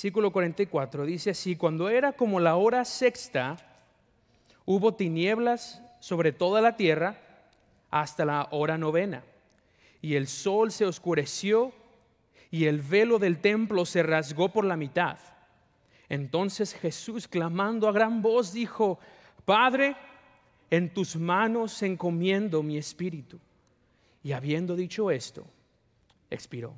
Versículo 44 dice así, cuando era como la hora sexta, hubo tinieblas sobre toda la tierra hasta la hora novena, y el sol se oscureció y el velo del templo se rasgó por la mitad. Entonces Jesús, clamando a gran voz, dijo, Padre, en tus manos encomiendo mi espíritu. Y habiendo dicho esto, expiró.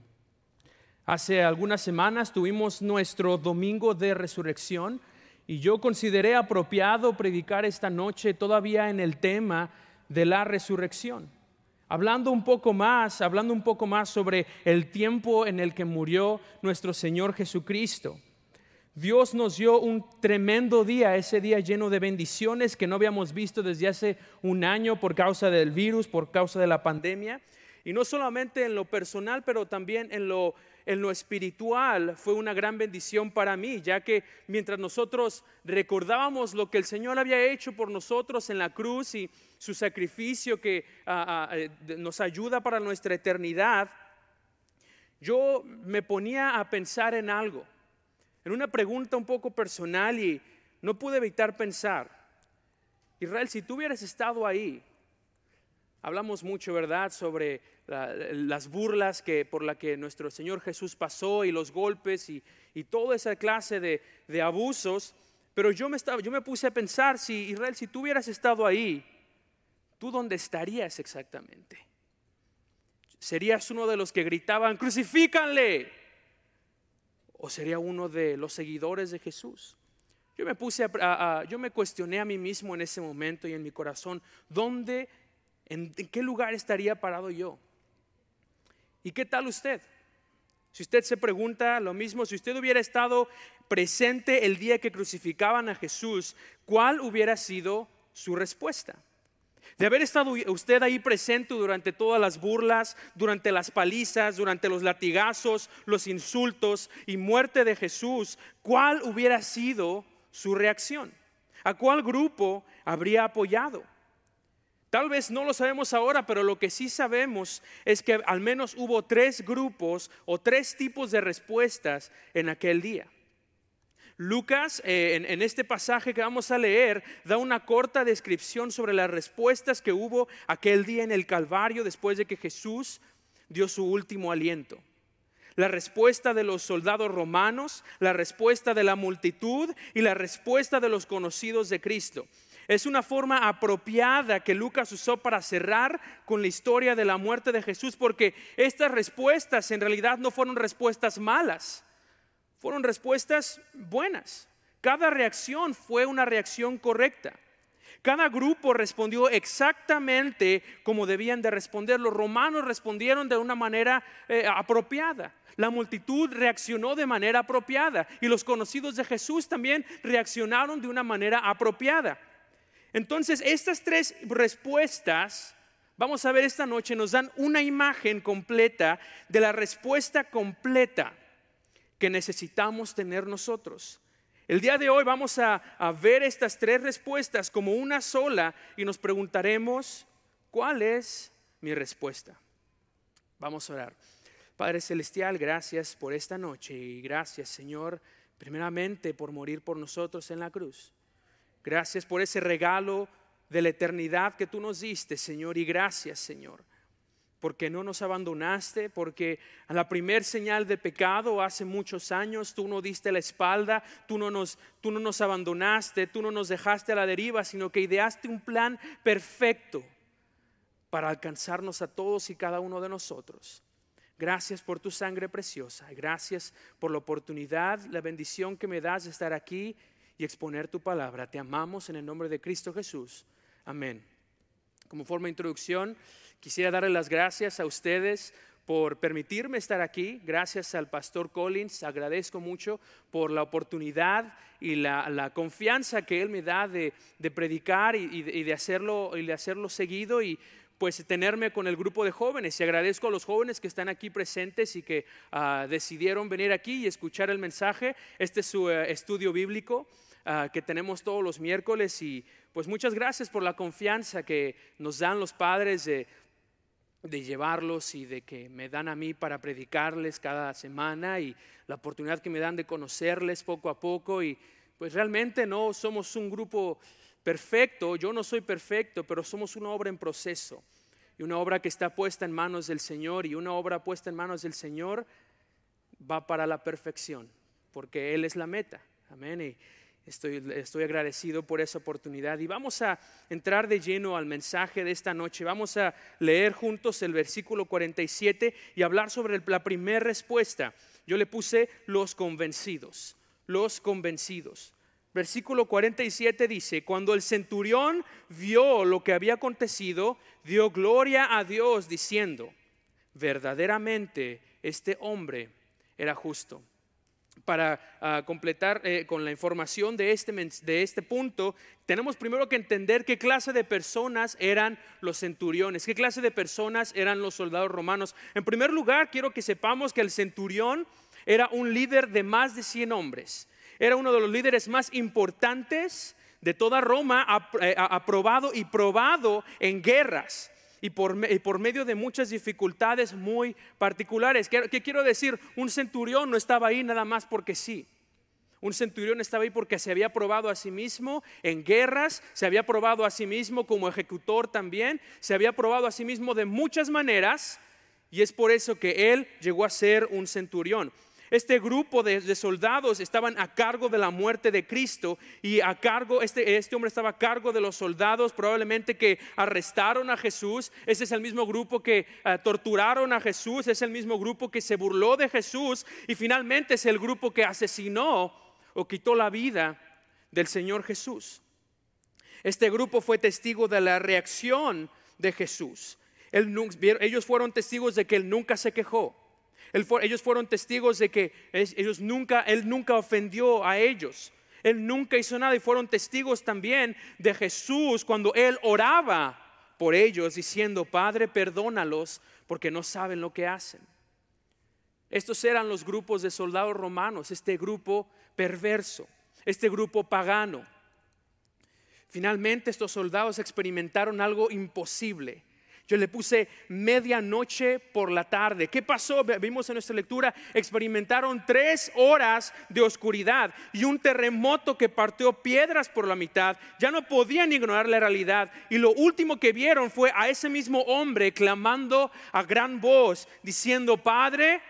Hace algunas semanas tuvimos nuestro domingo de resurrección y yo consideré apropiado predicar esta noche todavía en el tema de la resurrección hablando un poco más, hablando un poco más sobre el tiempo en el que murió nuestro Señor Jesucristo. Dios nos dio un tremendo día, ese día lleno de bendiciones que no habíamos visto desde hace un año por causa del virus, por causa de la pandemia. Y no solamente en lo personal, pero también en lo, en lo espiritual fue una gran bendición para mí, ya que mientras nosotros recordábamos lo que el Señor había hecho por nosotros en la cruz y su sacrificio que ah, ah, eh, nos ayuda para nuestra eternidad, yo me ponía a pensar en algo, en una pregunta un poco personal y no pude evitar pensar, Israel, si tú hubieras estado ahí, hablamos mucho, ¿verdad?, sobre las burlas que, por la que nuestro Señor Jesús pasó y los golpes y, toda esa clase de, de abusos, pero yo me, estaba, yo me puse a pensar, si Israel, si tú hubieras estado ahí, ¿tú dónde estarías exactamente? ¿Serías uno de los que gritaban, crucifícanle? ¿O sería uno de los seguidores de Jesús? Yo me puse a, yo me cuestioné a mí mismo en ese momento y en mi corazón, ¿dónde, en qué lugar estaría parado yo? ¿Y qué tal usted? Si usted se pregunta lo mismo, si usted hubiera estado presente el día que crucificaban a Jesús, ¿cuál hubiera sido su respuesta? De haber estado usted ahí presente durante todas las burlas, durante las palizas, durante los latigazos, los insultos y muerte de Jesús, ¿cuál hubiera sido su reacción? ¿A cuál grupo habría apoyado? Tal vez no lo sabemos ahora, pero lo que sí sabemos es que al menos hubo tres grupos o tres tipos de respuestas en aquel día. Lucas, eh, en, este pasaje que vamos a leer, da una corta descripción sobre las respuestas que hubo aquel día en el Calvario después de que Jesús dio su último aliento. La respuesta de los soldados romanos, la respuesta de la multitud y la respuesta de los conocidos de Cristo. Es una forma apropiada que Lucas usó para cerrar con la historia de la muerte de Jesús, porque estas respuestas en realidad no fueron respuestas malas fueron respuestas buenas. Cada reacción fue una reacción correcta. Cada grupo respondió exactamente como debían de responder. Los romanos respondieron de una manera eh, apropiada. La multitud reaccionó de manera apropiada. Y los conocidos de Jesús también reaccionaron de una manera apropiada. Entonces, estas tres respuestas, vamos a ver esta noche, nos dan una imagen completa de la respuesta completa que necesitamos tener nosotros. El día de hoy vamos a, ver estas tres respuestas como una sola y nos preguntaremos, ¿cuál es mi respuesta? Vamos a orar. Padre Celestial, gracias por esta noche y gracias Señor, primeramente por morir por nosotros en la cruz. Gracias por ese regalo de la eternidad que tú nos diste, Señor, y gracias, Señor, porque no nos abandonaste, porque a la primer señal de pecado hace muchos años tú no diste la espalda, tú no, nos, tú no nos abandonaste, tú no nos dejaste a la deriva, sino que ideaste un plan perfecto para alcanzarnos a todos y cada uno de nosotros. Gracias por tu sangre preciosa, gracias por la oportunidad, la bendición que me das de estar aquí y exponer tu palabra. Te amamos en el nombre de Cristo Jesús. Amén. Como forma de introducción, Quisiera darle las gracias a ustedes por permitirme estar aquí. Gracias al pastor Collins, agradezco mucho por la oportunidad y la, confianza que él me da de, predicar y, de, hacerlo, y de hacerlo seguido y pues tenerme con el grupo de jóvenes. Y agradezco a los jóvenes que están aquí presentes y que ah, decidieron venir aquí y escuchar el mensaje. Este es su eh, estudio bíblico. Ah, que tenemos todos los miércoles y pues muchas gracias por la confianza que nos dan los padres de de llevarlos y de que me dan a mí para predicarles cada semana y la oportunidad que me dan de conocerles poco a poco y pues realmente no somos un grupo perfecto, yo no soy perfecto, pero somos una obra en proceso y una obra que está puesta en manos del Señor y una obra puesta en manos del Señor va para la perfección, porque Él es la meta. Amén. Y estoy, estoy agradecido por esa oportunidad. Y vamos a entrar de lleno al mensaje de esta noche. Vamos a leer juntos el versículo 47 y hablar sobre la primera respuesta. Yo le puse los convencidos, los convencidos. Versículo 47 dice, cuando el centurión vio lo que había acontecido, dio gloria a Dios diciendo, verdaderamente este hombre era justo. Para ah, completar eh, con la información de este, de este punto, tenemos primero que entender qué clase de personas eran los centuriones, qué clase de personas eran los soldados romanos. En primer lugar, quiero que sepamos que el centurión era un líder de más de 100 hombres era uno de los líderes más importantes de toda Roma, eh, aprobado y probado en guerras y por, medio de muchas dificultades muy particulares. ¿Qué, quiero decir? Un centurión no estaba ahí nada más porque sí. Un centurión estaba ahí porque se había probado a sí mismo en guerras, se había probado a sí mismo como ejecutor también, se había probado a sí mismo de muchas maneras y es por eso que él llegó a ser un centurión. Este grupo de, soldados estaban a cargo de la muerte de Cristo y a cargo, este, este hombre estaba a cargo de los soldados probablemente que arrestaron a Jesús. Ese es el mismo grupo que eh, torturaron a Jesús, es el mismo grupo que se burló de Jesús y finalmente es el grupo que asesinó o quitó la vida del Señor Jesús. Este grupo fue testigo de la reacción de Jesús. ellos fueron testigos de que él nunca se quejó ellos fueron testigos de que ellos nunca, él nunca ofendió a ellos. Él nunca hizo nada y fueron testigos también de Jesús cuando él oraba por ellos diciendo, Padre, perdónalos porque no saben lo que hacen. Estos eran los grupos de soldados romanos, este grupo perverso, este grupo pagano. Finalmente estos soldados experimentaron algo imposible yo le puse medianoche por la tarde. ¿Qué pasó? Vimos en nuestra lectura, experimentaron tres horas de oscuridad y un terremoto que partió piedras por la mitad. Ya no podían ignorar la realidad. Y lo último que vieron fue a ese mismo hombre clamando a gran voz, diciendo, Padre,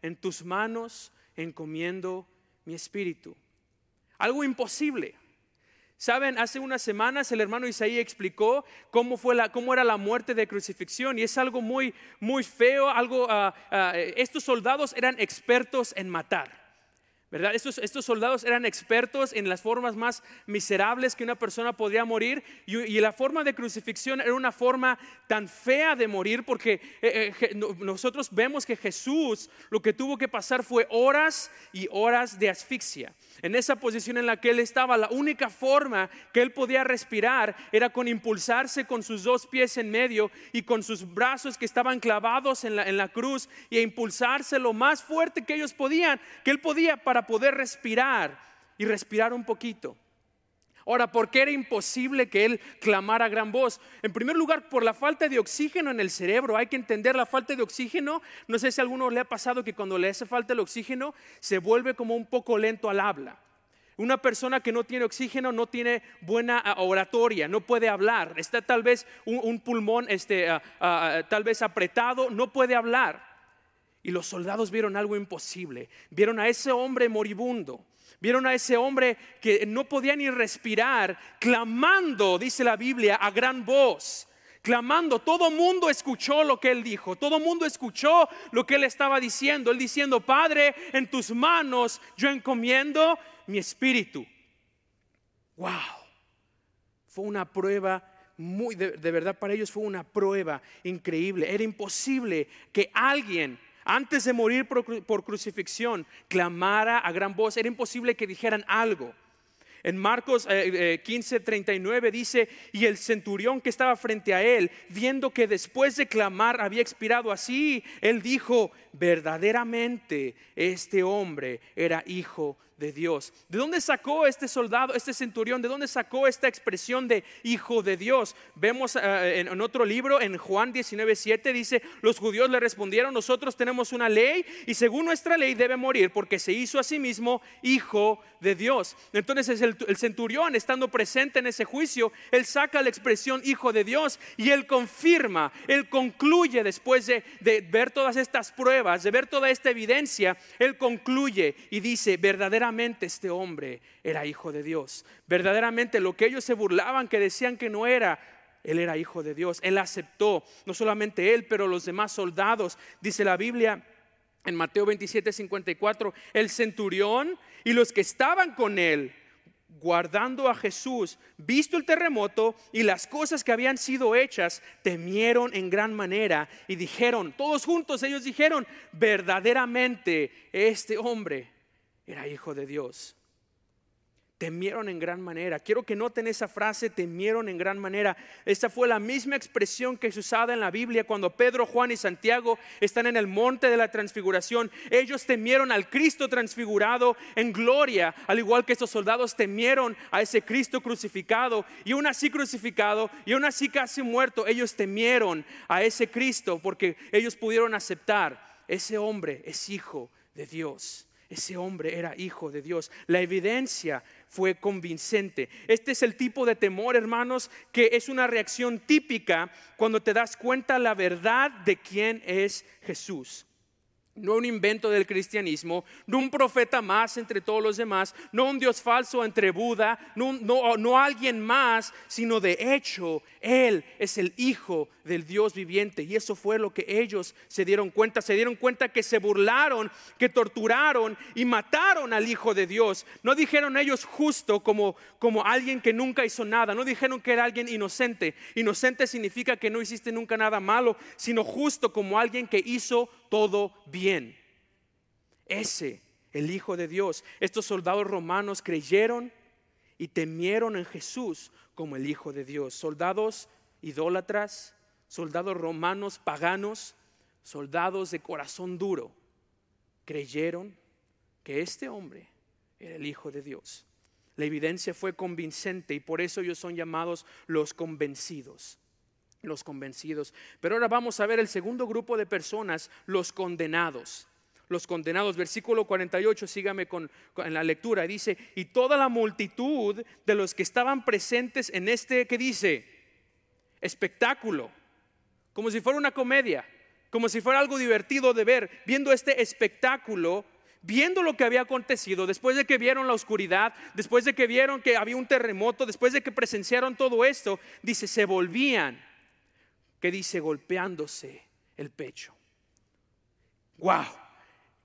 en tus manos encomiendo mi espíritu. Algo imposible. Saben, hace unas semanas el hermano Isaí explicó cómo, fue la, cómo era la muerte de crucifixión y es algo muy, muy feo. Algo, ah, estos soldados eran expertos en matar. ¿Verdad? Estos, estos, soldados eran expertos en las formas más miserables que una persona podría morir y, la forma de crucifixión era una forma tan fea de morir porque eh, eh, nosotros vemos que Jesús lo que tuvo que pasar fue horas y horas de asfixia. En esa posición en la que él estaba, la única forma que él podía respirar era con impulsarse con sus dos pies en medio y con sus brazos que estaban clavados en la, en la cruz y a impulsarse lo más fuerte que ellos podían, que él podía para poder respirar y respirar un poquito. Ahora, ¿por qué era imposible que él clamara gran voz? En primer lugar, por la falta de oxígeno en el cerebro. Hay que entender la falta de oxígeno. No sé si a alguno le ha pasado que cuando le hace falta el oxígeno se vuelve como un poco lento al habla. Una persona que no tiene oxígeno no tiene buena ah, oratoria, no puede hablar. Está tal vez un, pulmón este, ah, ah, tal vez apretado, no puede hablar. Y los soldados vieron algo imposible. Vieron a ese hombre moribundo. Vieron a ese hombre que no podía ni respirar, clamando, dice la Biblia, a gran voz. Clamando, todo mundo escuchó lo que él dijo, todo mundo escuchó lo que él estaba diciendo. Él diciendo, Padre, en tus manos yo encomiendo mi espíritu. Wow, fue una prueba muy, de, de verdad para ellos fue una prueba increíble. Era imposible que alguien antes de morir por, crucifixión, clamara a gran voz. Era imposible que dijeran algo. En Marcos 15, eh, 39 eh, dice, y el centurión que estaba frente a él, viendo que después de clamar había expirado así, él dijo, verdaderamente este hombre era hijo de Dios. ¿De dónde sacó este soldado, este centurión? ¿De dónde sacó esta expresión de hijo de Dios? Vemos eh, en, otro libro, en Juan 19:7, dice: Los judíos le respondieron: Nosotros tenemos una ley y según nuestra ley debe morir porque se hizo a sí mismo hijo de Dios. Entonces el, centurión, estando presente en ese juicio, él saca la expresión hijo de Dios y él confirma, él concluye después de, de ver todas estas pruebas, de ver toda esta evidencia, él concluye y dice: Verdaderamente este hombre era hijo de Dios. Verdaderamente lo que ellos se burlaban, que decían que no era, él era hijo de Dios. Él aceptó, no solamente él, pero los demás soldados. Dice la Biblia en Mateo 27, 54, el centurión y los que estaban con él guardando a Jesús, visto el terremoto y las cosas que habían sido hechas, temieron en gran manera y dijeron, todos juntos ellos dijeron, verdaderamente este hombre era hijo de Dios. Temieron en gran manera. Quiero que noten esa frase, temieron en gran manera. Esta fue la misma expresión que es usada en la Biblia cuando Pedro, Juan y Santiago están en el monte de la transfiguración. Ellos temieron al Cristo transfigurado en gloria, al igual que estos soldados temieron a ese Cristo crucificado. Y aún así crucificado, y aún así casi muerto, ellos temieron a ese Cristo porque ellos pudieron aceptar, ese hombre es hijo de Dios. Ese hombre era hijo de Dios. La evidencia fue convincente. Este es el tipo de temor, hermanos, que es una reacción típica cuando te das cuenta la verdad de quién es Jesús no un invento del cristianismo, no un profeta más entre todos los demás, no un Dios falso entre Buda, no, no, alguien más, sino de hecho Él es el Hijo del Dios viviente. Y eso fue lo que ellos se dieron cuenta. Se dieron cuenta que se burlaron, que torturaron y mataron al Hijo de Dios. No dijeron ellos justo como, como alguien que nunca hizo nada, no dijeron que era alguien inocente. Inocente significa que no hiciste nunca nada malo, sino justo como alguien que hizo todo bien. Ese, el Hijo de Dios. Estos soldados romanos creyeron y temieron en Jesús como el Hijo de Dios. Soldados idólatras, soldados romanos paganos, soldados de corazón duro, creyeron que este hombre era el Hijo de Dios. La evidencia fue convincente y por eso ellos son llamados los convencidos los convencidos. Pero ahora vamos a ver el segundo grupo de personas, los condenados. Los condenados, versículo 48, sígame con, en la lectura, dice, y toda la multitud de los que estaban presentes en este, que dice? Espectáculo, como si fuera una comedia, como si fuera algo divertido de ver, viendo este espectáculo, viendo lo que había acontecido, después de que vieron la oscuridad, después de que vieron que había un terremoto, después de que presenciaron todo esto, dice, se volvían que dice golpeándose el pecho. ¡Wow!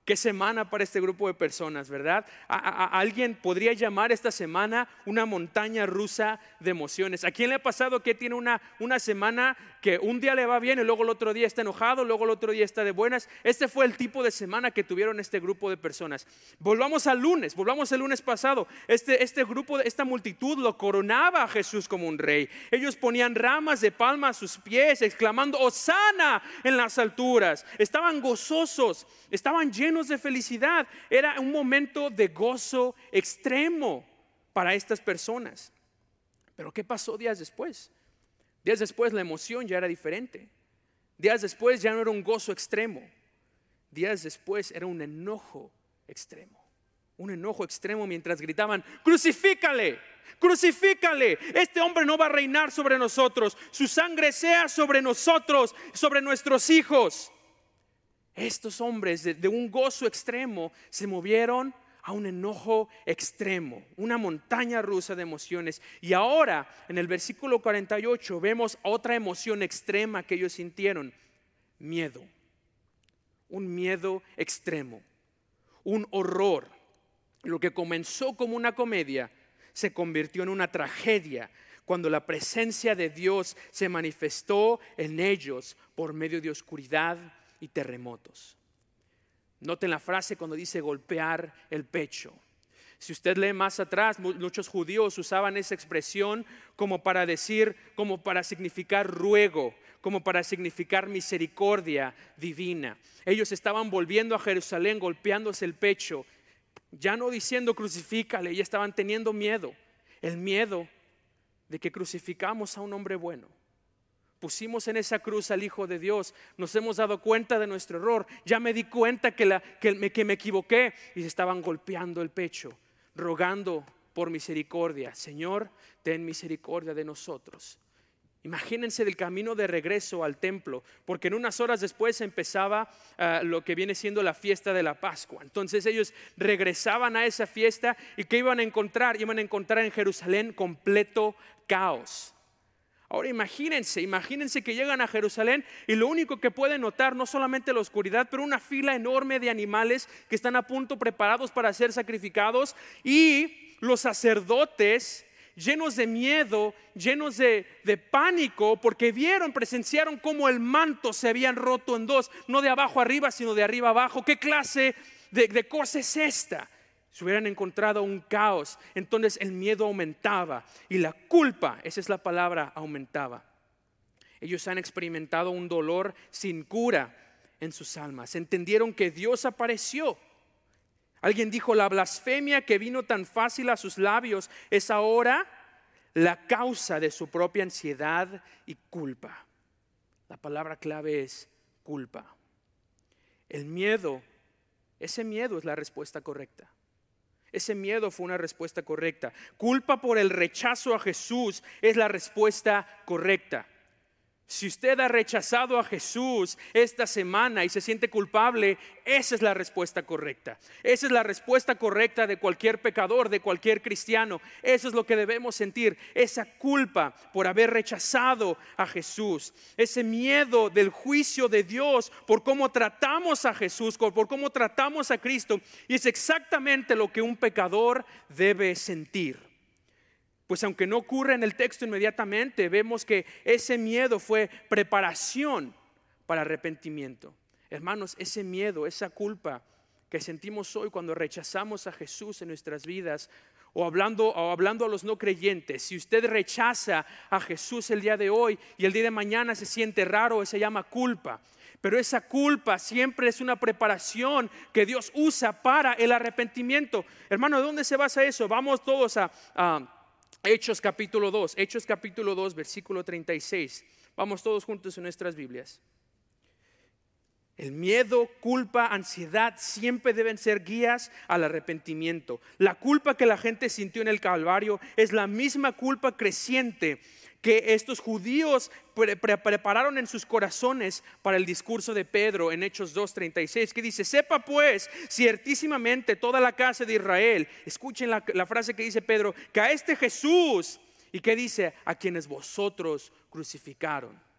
Qué semana para este grupo de personas, ¿verdad? alguien podría llamar esta semana una montaña rusa de emociones. ¿A quién le ha pasado que tiene una, una semana que un día le va bien y luego el otro día está enojado, luego el otro día está de buenas. Este fue el tipo de semana que tuvieron este grupo de personas. Volvamos al lunes, volvamos al lunes pasado. Este, este grupo, esta multitud lo coronaba a Jesús como un rey. Ellos ponían ramas de palma a sus pies, exclamando, Osana en las alturas. Estaban gozosos, estaban llenos de felicidad. Era un momento de gozo extremo para estas personas. Pero ¿qué pasó días después? Días después la emoción ya era diferente. Días después ya no era un gozo extremo. Días después era un enojo extremo. Un enojo extremo mientras gritaban, crucifícale, crucifícale. Este hombre no va a reinar sobre nosotros. Su sangre sea sobre nosotros, sobre nuestros hijos. Estos hombres de, de un gozo extremo se movieron a un enojo extremo, una montaña rusa de emociones. Y ahora, en el versículo 48, vemos otra emoción extrema que ellos sintieron, miedo. Un miedo extremo, un horror. Lo que comenzó como una comedia se convirtió en una tragedia cuando la presencia de Dios se manifestó en ellos por medio de oscuridad y terremotos. Noten la frase cuando dice golpear el pecho. Si usted lee más atrás, muchos judíos usaban esa expresión como para decir, como para significar ruego, como para significar misericordia divina. Ellos estaban volviendo a Jerusalén golpeándose el pecho, ya no diciendo crucifícale, ya estaban teniendo miedo, el miedo de que crucificamos a un hombre bueno. Pusimos en esa cruz al Hijo de Dios, nos hemos dado cuenta de nuestro error, ya me di cuenta que, me, equivoqué y se estaban golpeando el pecho, rogando por misericordia. Señor, ten misericordia de nosotros. Imagínense el camino de regreso al templo, porque en unas horas después empezaba ah, lo que viene siendo la fiesta de la Pascua. Entonces ellos regresaban a esa fiesta y ¿qué iban a encontrar? Iban a encontrar en Jerusalén completo caos. Ahora imagínense, imagínense que llegan a Jerusalén y lo único que pueden notar no solamente la oscuridad, pero una fila enorme de animales que están a punto preparados para ser sacrificados y los sacerdotes llenos de miedo, llenos de, pánico, porque vieron, presenciaron cómo el manto se habían roto en dos, no de abajo arriba, sino de arriba abajo. ¿Qué clase de, de cosa es esta? Se hubieran encontrado un caos, entonces el miedo aumentaba y la culpa, esa es la palabra, aumentaba. Ellos han experimentado un dolor sin cura en sus almas. Entendieron que Dios apareció Alguien dijo, la blasfemia que vino tan fácil a sus labios es ahora la causa de su propia ansiedad y culpa. La palabra clave es culpa. El miedo, ese miedo es la respuesta correcta. Ese miedo fue una respuesta correcta. Culpa por el rechazo a Jesús es la respuesta correcta. Si usted ha rechazado a Jesús esta semana y se siente culpable, esa es la respuesta correcta. Esa es la respuesta correcta de cualquier pecador, de cualquier cristiano. Eso es lo que debemos sentir, esa culpa por haber rechazado a Jesús. Ese miedo del juicio de Dios por cómo tratamos a Jesús, por cómo tratamos a Cristo. Y es exactamente lo que un pecador debe sentir. Pues aunque no ocurre en el texto inmediatamente, vemos que ese miedo fue preparación para arrepentimiento. Hermanos, ese miedo, esa culpa que sentimos hoy cuando rechazamos a Jesús en nuestras vidas, o hablando, o hablando a los no creyentes, si usted rechaza a Jesús el día de hoy y el día de mañana se siente raro, se llama culpa. Pero esa culpa siempre es una preparación que Dios usa para el arrepentimiento. Hermano, ¿de dónde se basa eso? Vamos todos a Hechos capítulo 2, Hechos capítulo 2, versículo 36. Vamos todos juntos en nuestras Biblias. El miedo, culpa, ansiedad siempre deben ser guías al arrepentimiento. La culpa que la gente sintió en el Calvario es la misma culpa creciente que estos judíos prepararon en sus corazones para el discurso de Pedro en Hechos 2.36, que dice, sepa pues ciertísimamente toda la casa de Israel, escuchen la, la frase que dice Pedro, que a este Jesús, y que dice, a quienes vosotros crucificaron.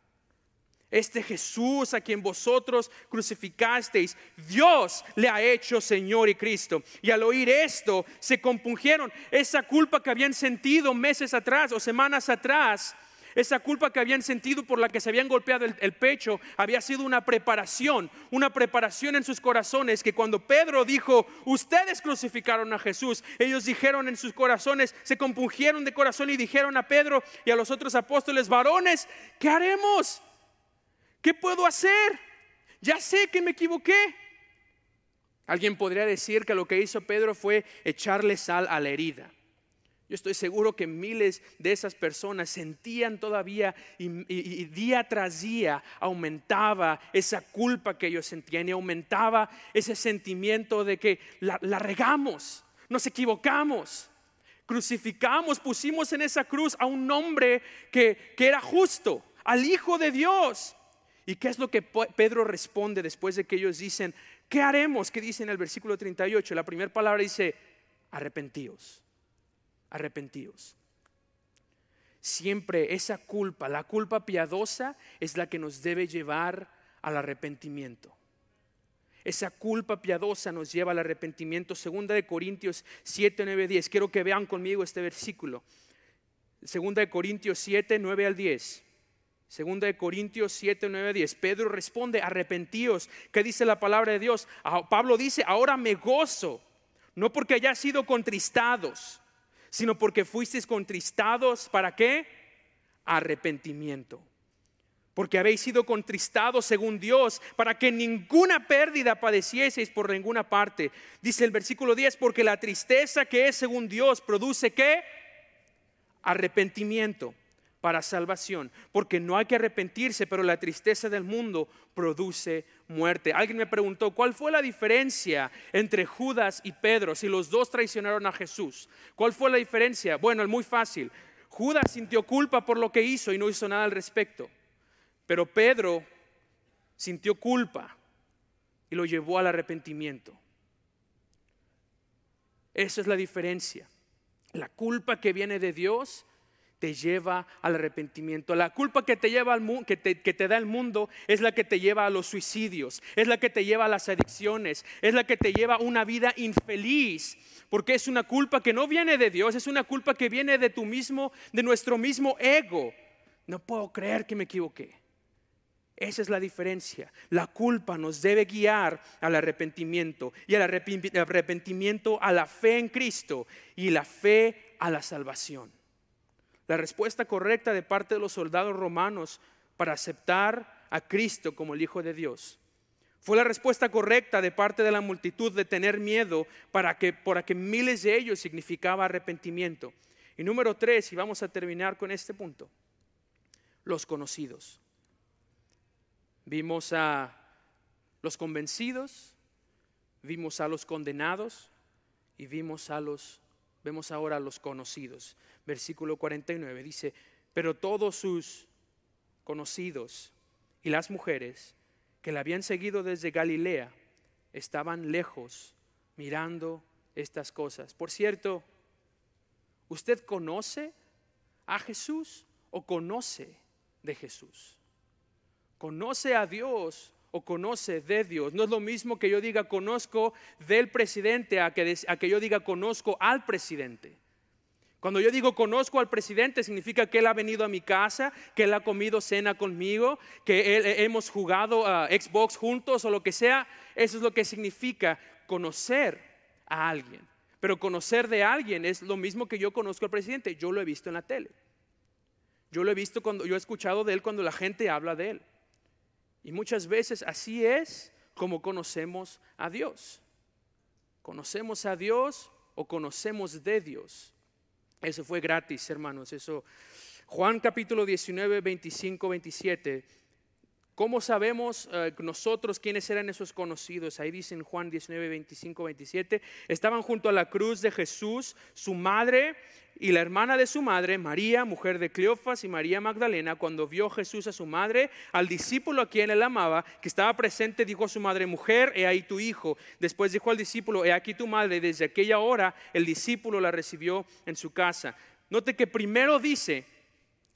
Este Jesús a quien vosotros crucificasteis, Dios le ha hecho Señor y Cristo. Y al oír esto, se compungieron. Esa culpa que habían sentido meses atrás o semanas atrás, esa culpa que habían sentido por la que se habían golpeado el, pecho, había sido una preparación, una preparación en sus corazones que cuando Pedro dijo, ustedes crucificaron a Jesús, ellos dijeron en sus corazones, se compungieron de corazón y dijeron a Pedro y a los otros apóstoles, varones, ¿qué haremos? ¿Qué puedo hacer? Ya sé que me equivoqué. Alguien podría decir que lo que hizo Pedro fue echarle sal a la herida. Yo estoy seguro que miles de esas personas sentían todavía y, día tras día aumentaba esa culpa que ellos sentían y aumentaba ese sentimiento de que la, regamos, nos equivocamos, crucificamos, pusimos en esa cruz a un hombre que, que era justo, al Hijo de Dios. ¿Y qué es lo que Pedro responde después de que ellos dicen, ¿qué haremos? ¿Qué dice en el versículo 38? La primera palabra dice, arrepentíos, arrepentíos. Siempre esa culpa, la culpa piadosa es la que nos debe llevar al arrepentimiento. Esa culpa piadosa nos lleva al arrepentimiento. Segunda de Corintios 7, 9, 10. Quiero que vean conmigo este versículo. Segunda de Corintios 7, 9 al 10. Segunda de Corintios 7, 9, 10. Pedro responde, arrepentíos. ¿Qué dice la palabra de Dios? Ah, Pablo dice, ahora me gozo, no porque hayáis sido contristados, sino porque fuisteis contristados, ¿para qué? Arrepentimiento. Porque habéis sido contristados según Dios, para que ninguna pérdida padecieseis por ninguna parte. Dice el versículo 10, porque la tristeza que es según Dios produce qué? Arrepentimiento para salvación, porque no hay que arrepentirse, pero la tristeza del mundo produce muerte. Alguien me preguntó, ¿cuál fue la diferencia entre Judas y Pedro si los dos traicionaron a Jesús? ¿Cuál fue la diferencia? Bueno, es muy fácil. Judas sintió culpa por lo que hizo y no hizo nada al respecto, pero Pedro sintió culpa y lo llevó al arrepentimiento. Esa es la diferencia. La culpa que viene de Dios te lleva al arrepentimiento. La culpa que te, lleva al que, te, que te da el mundo es la que te lleva a los suicidios, es la que te lleva a las adicciones, es la que te lleva a una vida infeliz, porque es una culpa que no viene de Dios, es una culpa que viene de tu mismo, de nuestro mismo ego. No puedo creer que me equivoqué. Esa es la diferencia. La culpa nos debe guiar al arrepentimiento y al arrepentimiento a la fe en Cristo y la fe a la salvación. La respuesta correcta de parte de los soldados romanos para aceptar a Cristo como el Hijo de Dios fue la respuesta correcta de parte de la multitud de tener miedo para que, para que miles de ellos significaba arrepentimiento. Y número tres, y vamos a terminar con este punto, los conocidos. Vimos a los convencidos, vimos a los condenados y vimos a los, vemos ahora a los conocidos versículo 49, dice, pero todos sus conocidos y las mujeres que la habían seguido desde Galilea estaban lejos mirando estas cosas. Por cierto, ¿usted conoce a Jesús o conoce de Jesús? ¿Conoce a Dios o conoce de Dios? No es lo mismo que yo diga conozco del presidente a que, a que yo diga conozco al presidente. Cuando yo digo conozco al presidente, significa que él ha venido a mi casa, que él ha comido cena conmigo, que eh, hemos jugado a Xbox juntos o lo que sea. Eso es lo que significa conocer a alguien. Pero conocer de alguien es lo mismo que yo conozco al presidente. Yo lo he visto en la tele. Yo lo he visto cuando yo he escuchado de él cuando la gente habla de él. Y muchas veces así es como conocemos a Dios. Conocemos a Dios o conocemos de Dios. Eso fue gratis, hermanos. Eso. Juan capítulo 19, 25, 27. ¿Cómo sabemos eh, nosotros quiénes eran esos conocidos? Ahí dicen Juan 19, 25, 27. Estaban junto a la cruz de Jesús, su madre y la hermana de su madre, María, mujer de Cleofas y María Magdalena, cuando vio Jesús a su madre, al discípulo a quien él amaba, que estaba presente, dijo a su madre, mujer, he ahí tu hijo. Después dijo al discípulo, he aquí tu madre. Desde aquella hora el discípulo la recibió en su casa. Note que primero dice,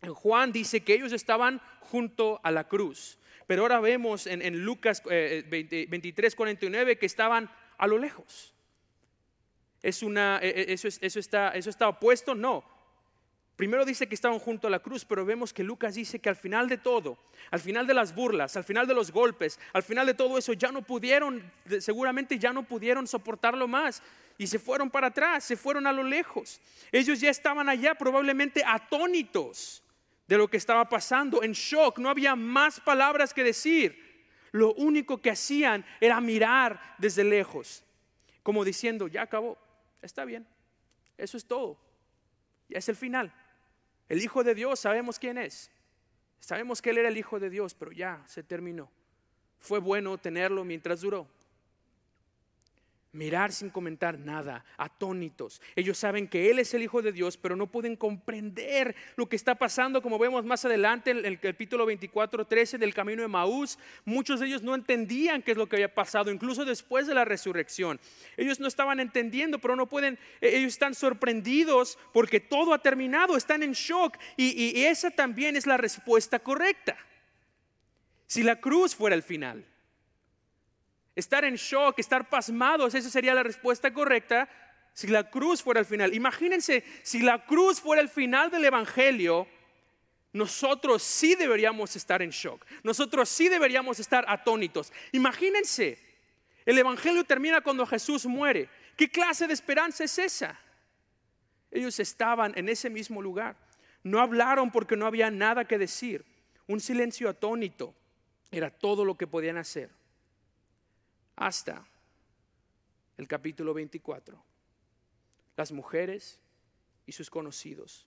Juan dice que ellos estaban junto a la cruz. Pero ahora vemos en, Lucas 23, eh, 49 que estaban a lo lejos. ¿Es una, e, e, eso, eso, está, ¿Eso está opuesto? No. Primero dice que estaban junto a la cruz, pero vemos que Lucas dice que al final de todo, al final de las burlas, al final de los golpes, al final de todo eso, ya no pudieron, seguramente ya no pudieron soportarlo más y se fueron para atrás, se fueron a lo lejos. Ellos ya estaban allá probablemente atónitos de lo que estaba pasando, en shock, no había más palabras que decir. Lo único que hacían era mirar desde lejos, como diciendo, ya acabó, está bien, eso es todo, ya es el final. El Hijo de Dios sabemos quién es, sabemos que Él era el Hijo de Dios, pero ya se terminó. Fue bueno tenerlo mientras duró mirar sin comentar nada, atónitos. Ellos saben que Él es el Hijo de Dios, pero no pueden comprender lo que está pasando, como vemos más adelante en el capítulo 24, 13 del camino de Maús. Muchos de ellos no entendían qué es lo que había pasado, incluso después de la resurrección. Ellos no estaban entendiendo, pero no pueden, e-, ellos están sorprendidos porque todo ha terminado, están en shock. Y, y esa también es la respuesta correcta. Si la cruz fuera el final estar en shock, estar pasmados, esa sería la respuesta correcta si la cruz fuera el final. Imagínense, si la cruz fuera el final del Evangelio, nosotros sí deberíamos estar en shock, nosotros sí deberíamos estar atónitos. Imagínense, el Evangelio termina cuando Jesús muere. ¿Qué clase de esperanza es esa? Ellos estaban en ese mismo lugar. No hablaron porque no había nada que decir. Un silencio atónito era todo lo que podían hacer. Hasta el capítulo 24. Las mujeres y sus conocidos,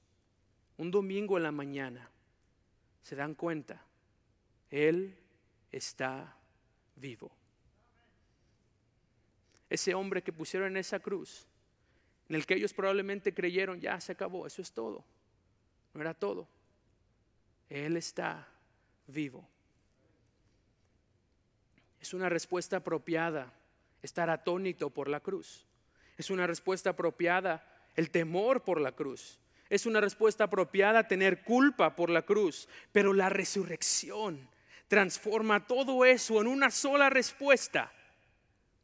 un domingo en la mañana, se dan cuenta, Él está vivo. Ese hombre que pusieron en esa cruz, en el que ellos probablemente creyeron, ya se acabó, eso es todo. No era todo. Él está vivo. Es una respuesta apropiada estar atónito por la cruz. Es una respuesta apropiada el temor por la cruz. Es una respuesta apropiada tener culpa por la cruz. Pero la resurrección transforma todo eso en una sola respuesta.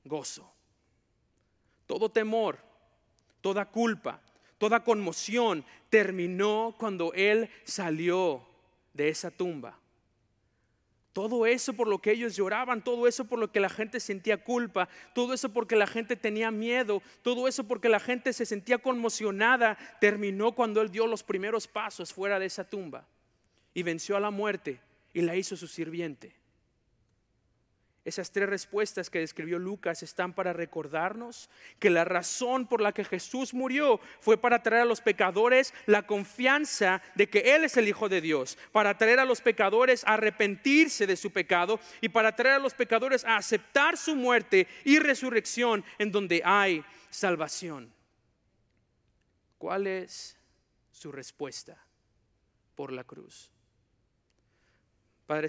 Gozo. Todo temor, toda culpa, toda conmoción terminó cuando Él salió de esa tumba. Todo eso por lo que ellos lloraban, todo eso por lo que la gente sentía culpa, todo eso porque la gente tenía miedo, todo eso porque la gente se sentía conmocionada, terminó cuando Él dio los primeros pasos fuera de esa tumba y venció a la muerte y la hizo su sirviente. Esas tres respuestas que describió Lucas están para recordarnos que la razón por la que Jesús murió fue para traer a los pecadores la confianza de que Él es el Hijo de Dios, para traer a los pecadores a arrepentirse de su pecado y para traer a los pecadores a aceptar su muerte y resurrección en donde hay salvación. ¿Cuál es su respuesta por la cruz? Padre